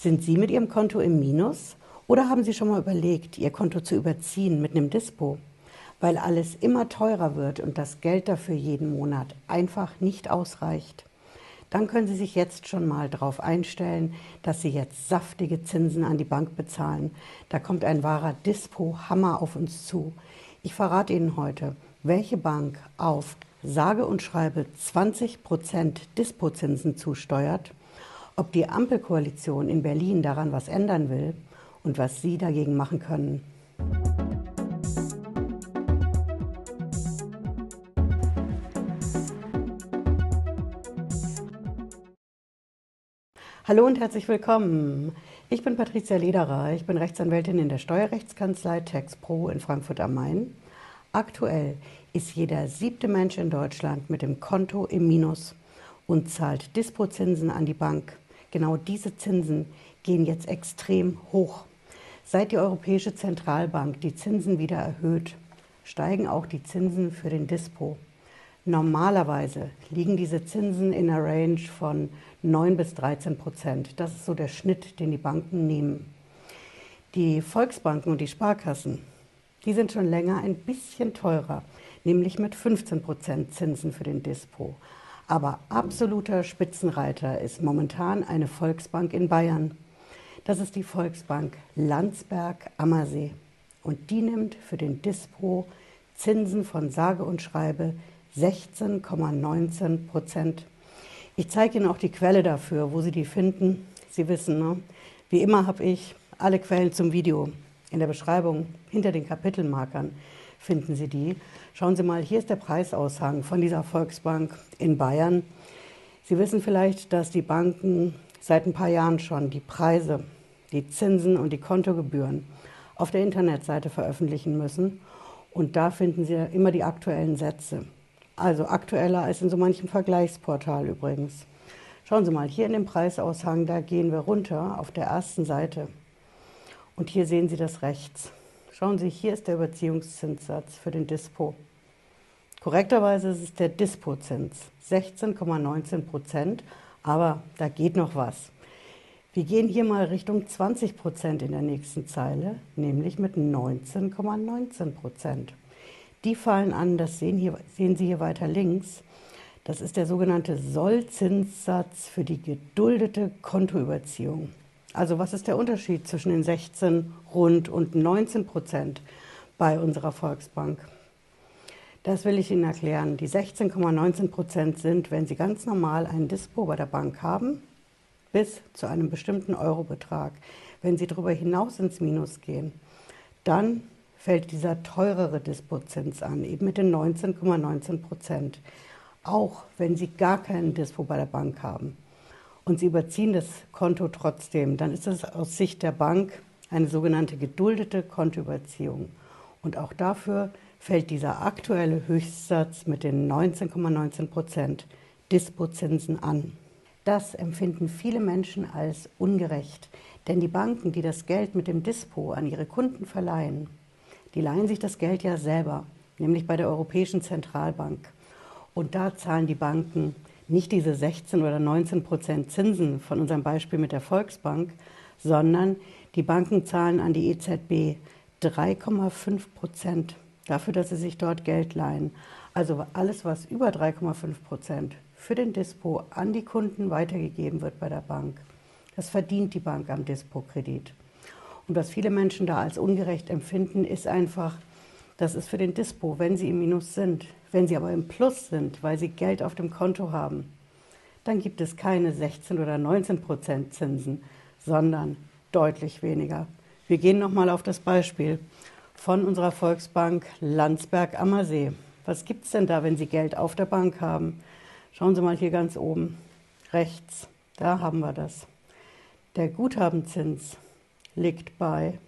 Sind Sie mit Ihrem Konto im Minus oder haben Sie schon mal überlegt, Ihr Konto zu überziehen mit einem Dispo? Weil alles immer teurer wird und das Geld dafür jeden Monat einfach nicht ausreicht. Dann können Sie sich jetzt schon mal darauf einstellen, dass Sie jetzt saftige Zinsen an die Bank bezahlen. Da kommt ein wahrer Dispo-Hammer auf uns zu. Ich verrate Ihnen heute, welche Bank auf sage und schreibe 20 Dispo-Zinsen zusteuert ob die Ampelkoalition in Berlin daran was ändern will und was Sie dagegen machen können. Hallo und herzlich willkommen. Ich bin Patricia Lederer. Ich bin Rechtsanwältin in der Steuerrechtskanzlei TaxPro in Frankfurt am Main. Aktuell ist jeder siebte Mensch in Deutschland mit dem Konto im Minus und zahlt Dispozinsen an die Bank. Genau diese Zinsen gehen jetzt extrem hoch. Seit die Europäische Zentralbank die Zinsen wieder erhöht, steigen auch die Zinsen für den Dispo. Normalerweise liegen diese Zinsen in einer Range von 9 bis 13 Prozent. Das ist so der Schnitt, den die Banken nehmen. Die Volksbanken und die Sparkassen, die sind schon länger ein bisschen teurer, nämlich mit 15 Prozent Zinsen für den Dispo. Aber absoluter Spitzenreiter ist momentan eine Volksbank in Bayern. Das ist die Volksbank Landsberg-Ammersee. Und die nimmt für den Dispo Zinsen von sage und schreibe 16,19 Prozent. Ich zeige Ihnen auch die Quelle dafür, wo Sie die finden. Sie wissen, ne? wie immer habe ich alle Quellen zum Video in der Beschreibung hinter den Kapitelmarkern finden Sie die. Schauen Sie mal, hier ist der Preisaushang von dieser Volksbank in Bayern. Sie wissen vielleicht, dass die Banken seit ein paar Jahren schon die Preise, die Zinsen und die Kontogebühren auf der Internetseite veröffentlichen müssen. Und da finden Sie immer die aktuellen Sätze. Also aktueller als in so manchem Vergleichsportal übrigens. Schauen Sie mal, hier in dem Preisaushang, da gehen wir runter auf der ersten Seite. Und hier sehen Sie das rechts. Schauen Sie, hier ist der Überziehungszinssatz für den Dispo. Korrekterweise ist es der Dispozins, 16,19 Prozent, aber da geht noch was. Wir gehen hier mal Richtung 20 Prozent in der nächsten Zeile, nämlich mit 19,19 Prozent. Die fallen an, das sehen, hier, sehen Sie hier weiter links. Das ist der sogenannte Sollzinssatz für die geduldete Kontoüberziehung. Also was ist der Unterschied zwischen den 16 rund und 19 Prozent bei unserer Volksbank? Das will ich Ihnen erklären. Die 16,19 Prozent sind, wenn Sie ganz normal ein Dispo bei der Bank haben, bis zu einem bestimmten Eurobetrag. Wenn Sie darüber hinaus ins Minus gehen, dann fällt dieser teurere Dispozins an, eben mit den 19,19 Prozent. Auch wenn Sie gar keinen Dispo bei der Bank haben und Sie überziehen das Konto trotzdem, dann ist das aus Sicht der Bank eine sogenannte geduldete Kontoüberziehung. Und auch dafür fällt dieser aktuelle Höchstsatz mit den 19,19 Prozent Dispozinsen an. Das empfinden viele Menschen als ungerecht, denn die Banken, die das Geld mit dem Dispo an ihre Kunden verleihen, die leihen sich das Geld ja selber, nämlich bei der Europäischen Zentralbank. Und da zahlen die Banken nicht diese 16 oder 19 Prozent Zinsen von unserem Beispiel mit der Volksbank, sondern die Banken zahlen an die EZB 3,5 Prozent dafür, dass sie sich dort Geld leihen. Also alles, was über 3,5 Prozent für den Dispo an die Kunden weitergegeben wird bei der Bank, das verdient die Bank am Dispo-Kredit. Und was viele Menschen da als ungerecht empfinden, ist einfach, das ist für den Dispo, wenn sie im Minus sind. Wenn sie aber im Plus sind, weil sie Geld auf dem Konto haben, dann gibt es keine 16 oder 19 Prozent Zinsen, sondern deutlich weniger. Wir gehen nochmal auf das Beispiel von unserer Volksbank Landsberg am See. Was gibt es denn da, wenn Sie Geld auf der Bank haben? Schauen Sie mal hier ganz oben, rechts, da haben wir das. Der Guthabenzins liegt bei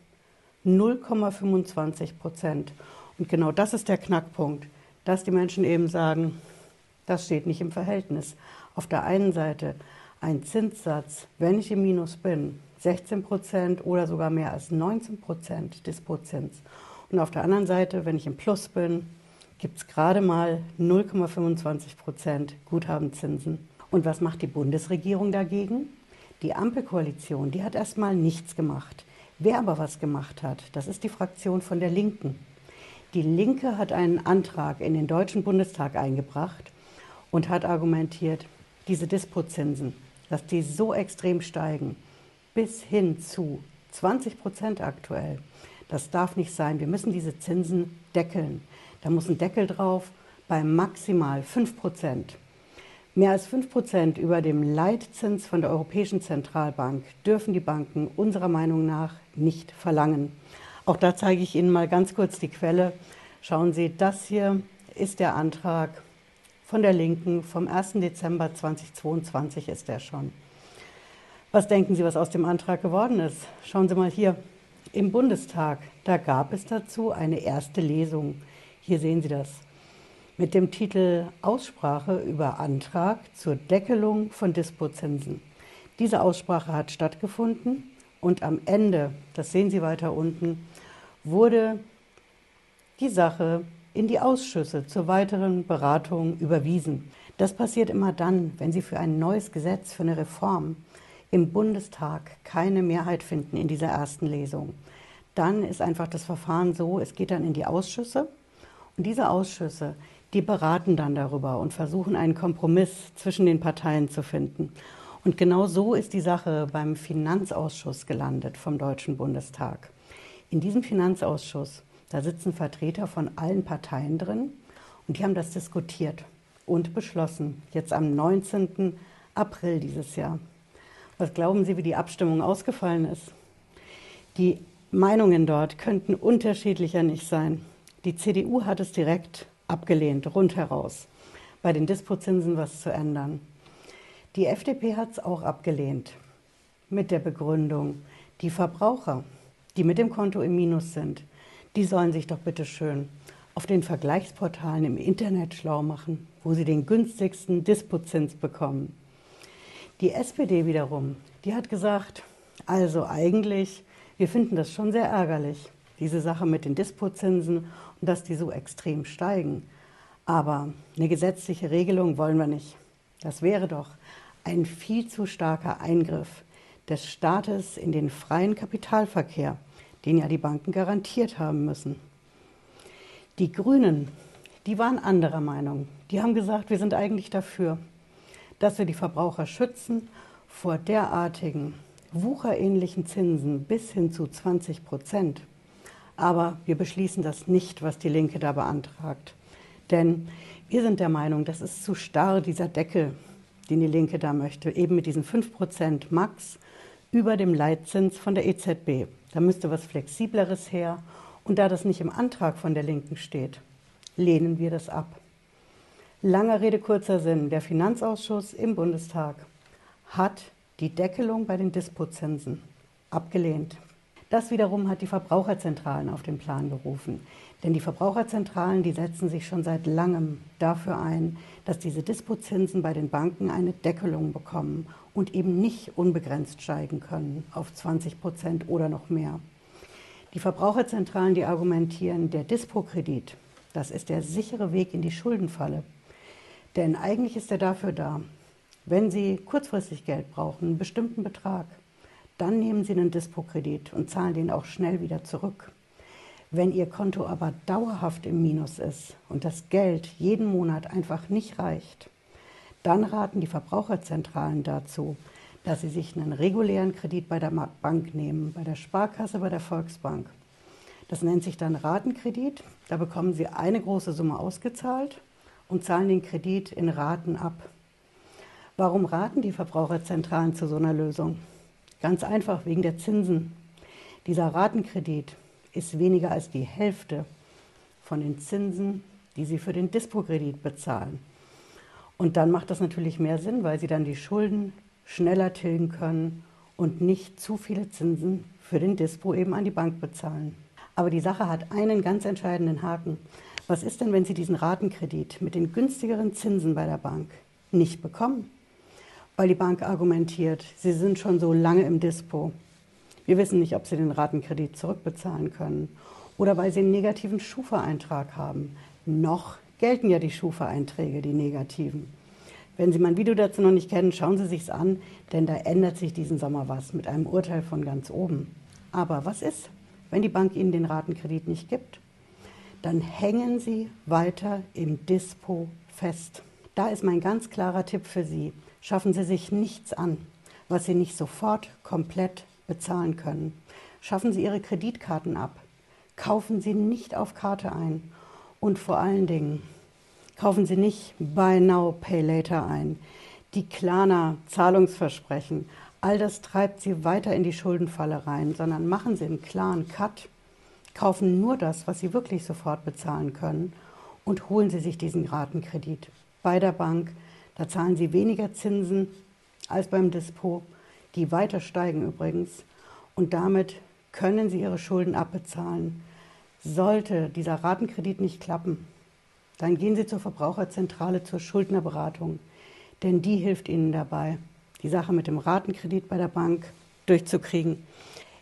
0,25 Prozent. Und genau das ist der Knackpunkt, dass die Menschen eben sagen, das steht nicht im Verhältnis. Auf der einen Seite ein Zinssatz, wenn ich im Minus bin, 16 Prozent oder sogar mehr als 19 Prozent Dispozins. Und auf der anderen Seite, wenn ich im Plus bin, gibt es gerade mal 0,25 Prozent Guthabenzinsen. Und was macht die Bundesregierung dagegen? Die Ampelkoalition, die hat erstmal nichts gemacht. Wer aber was gemacht hat, das ist die Fraktion von der Linken. Die Linke hat einen Antrag in den Deutschen Bundestag eingebracht und hat argumentiert, diese Dispozinsen, dass die so extrem steigen, bis hin zu 20 Prozent aktuell, das darf nicht sein. Wir müssen diese Zinsen deckeln. Da muss ein Deckel drauf bei maximal 5 Prozent. Mehr als 5 Prozent über dem Leitzins von der Europäischen Zentralbank dürfen die Banken unserer Meinung nach nicht verlangen. Auch da zeige ich Ihnen mal ganz kurz die Quelle. Schauen Sie, das hier ist der Antrag von der Linken vom 1. Dezember 2022 ist der schon. Was denken Sie, was aus dem Antrag geworden ist? Schauen Sie mal hier im Bundestag. Da gab es dazu eine erste Lesung. Hier sehen Sie das mit dem Titel Aussprache über Antrag zur Deckelung von Dispozinsen. Diese Aussprache hat stattgefunden und am Ende, das sehen Sie weiter unten, wurde die Sache in die Ausschüsse zur weiteren Beratung überwiesen. Das passiert immer dann, wenn Sie für ein neues Gesetz, für eine Reform im Bundestag keine Mehrheit finden in dieser ersten Lesung. Dann ist einfach das Verfahren so, es geht dann in die Ausschüsse und diese Ausschüsse, die beraten dann darüber und versuchen einen Kompromiss zwischen den Parteien zu finden. Und genau so ist die Sache beim Finanzausschuss gelandet vom Deutschen Bundestag. In diesem Finanzausschuss, da sitzen Vertreter von allen Parteien drin und die haben das diskutiert und beschlossen, jetzt am 19. April dieses Jahr. Was glauben Sie, wie die Abstimmung ausgefallen ist? Die Meinungen dort könnten unterschiedlicher nicht sein. Die CDU hat es direkt abgelehnt, rundheraus, bei den Dispozinsen was zu ändern. Die FDP hat es auch abgelehnt, mit der Begründung, die Verbraucher, die mit dem Konto im Minus sind, die sollen sich doch bitte schön auf den Vergleichsportalen im Internet schlau machen, wo sie den günstigsten Dispozins bekommen. Die SPD wiederum, die hat gesagt, also eigentlich, wir finden das schon sehr ärgerlich, diese Sache mit den Dispozinsen und dass die so extrem steigen. Aber eine gesetzliche Regelung wollen wir nicht. Das wäre doch ein viel zu starker Eingriff des Staates in den freien Kapitalverkehr, den ja die Banken garantiert haben müssen. Die Grünen, die waren anderer Meinung. Die haben gesagt, wir sind eigentlich dafür, dass wir die Verbraucher schützen vor derartigen wucherähnlichen Zinsen bis hin zu 20 Prozent. Aber wir beschließen das nicht, was die Linke da beantragt. Denn wir sind der Meinung, das ist zu starr, dieser Deckel, den die Linke da möchte, eben mit diesen 5 Prozent Max über dem Leitzins von der EZB. Da müsste was Flexibleres her. Und da das nicht im Antrag von der Linken steht, lehnen wir das ab. Langer Rede, kurzer Sinn. Der Finanzausschuss im Bundestag hat die Deckelung bei den Dispozinsen abgelehnt. Das wiederum hat die Verbraucherzentralen auf den Plan gerufen. Denn die Verbraucherzentralen, die setzen sich schon seit langem dafür ein, dass diese Dispozinsen bei den Banken eine Deckelung bekommen und eben nicht unbegrenzt steigen können auf 20 Prozent oder noch mehr. Die Verbraucherzentralen, die argumentieren, der Dispo-Kredit, das ist der sichere Weg in die Schuldenfalle. Denn eigentlich ist er dafür da, wenn Sie kurzfristig Geld brauchen, einen bestimmten Betrag, dann nehmen Sie einen Dispo-Kredit und zahlen den auch schnell wieder zurück. Wenn Ihr Konto aber dauerhaft im Minus ist und das Geld jeden Monat einfach nicht reicht, dann raten die Verbraucherzentralen dazu, dass Sie sich einen regulären Kredit bei der Bank nehmen, bei der Sparkasse, bei der Volksbank. Das nennt sich dann Ratenkredit. Da bekommen Sie eine große Summe ausgezahlt und zahlen den Kredit in Raten ab. Warum raten die Verbraucherzentralen zu so einer Lösung? Ganz einfach wegen der Zinsen. Dieser Ratenkredit ist weniger als die Hälfte von den Zinsen, die Sie für den Dispo-Kredit bezahlen. Und dann macht das natürlich mehr Sinn, weil Sie dann die Schulden schneller tilgen können und nicht zu viele Zinsen für den Dispo eben an die Bank bezahlen. Aber die Sache hat einen ganz entscheidenden Haken. Was ist denn, wenn Sie diesen Ratenkredit mit den günstigeren Zinsen bei der Bank nicht bekommen? weil die Bank argumentiert, sie sind schon so lange im Dispo. Wir wissen nicht, ob sie den Ratenkredit zurückbezahlen können oder weil sie einen negativen Schufa-Eintrag haben. Noch gelten ja die Schufa-Einträge, die negativen. Wenn Sie mein Video dazu noch nicht kennen, schauen Sie sich's an, denn da ändert sich diesen Sommer was mit einem Urteil von ganz oben. Aber was ist, wenn die Bank Ihnen den Ratenkredit nicht gibt? Dann hängen Sie weiter im Dispo fest. Da ist mein ganz klarer Tipp für Sie. Schaffen Sie sich nichts an, was Sie nicht sofort komplett bezahlen können. Schaffen Sie Ihre Kreditkarten ab. Kaufen Sie nicht auf Karte ein. Und vor allen Dingen, kaufen Sie nicht Buy Now, Pay Later ein. Die Klarna, Zahlungsversprechen, all das treibt Sie weiter in die Schuldenfalle rein, sondern machen Sie einen klaren Cut, kaufen nur das, was Sie wirklich sofort bezahlen können und holen Sie sich diesen Ratenkredit bei der Bank. Da zahlen Sie weniger Zinsen als beim Dispo, die weiter steigen übrigens. Und damit können Sie Ihre Schulden abbezahlen. Sollte dieser Ratenkredit nicht klappen, dann gehen Sie zur Verbraucherzentrale zur Schuldnerberatung, denn die hilft Ihnen dabei, die Sache mit dem Ratenkredit bei der Bank durchzukriegen.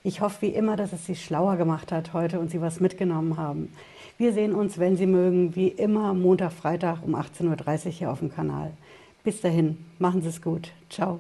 Ich hoffe wie immer, dass es Sie schlauer gemacht hat heute und Sie was mitgenommen haben. Wir sehen uns, wenn Sie mögen, wie immer Montag, Freitag um 18.30 Uhr hier auf dem Kanal. Bis dahin, machen Sie es gut. Ciao.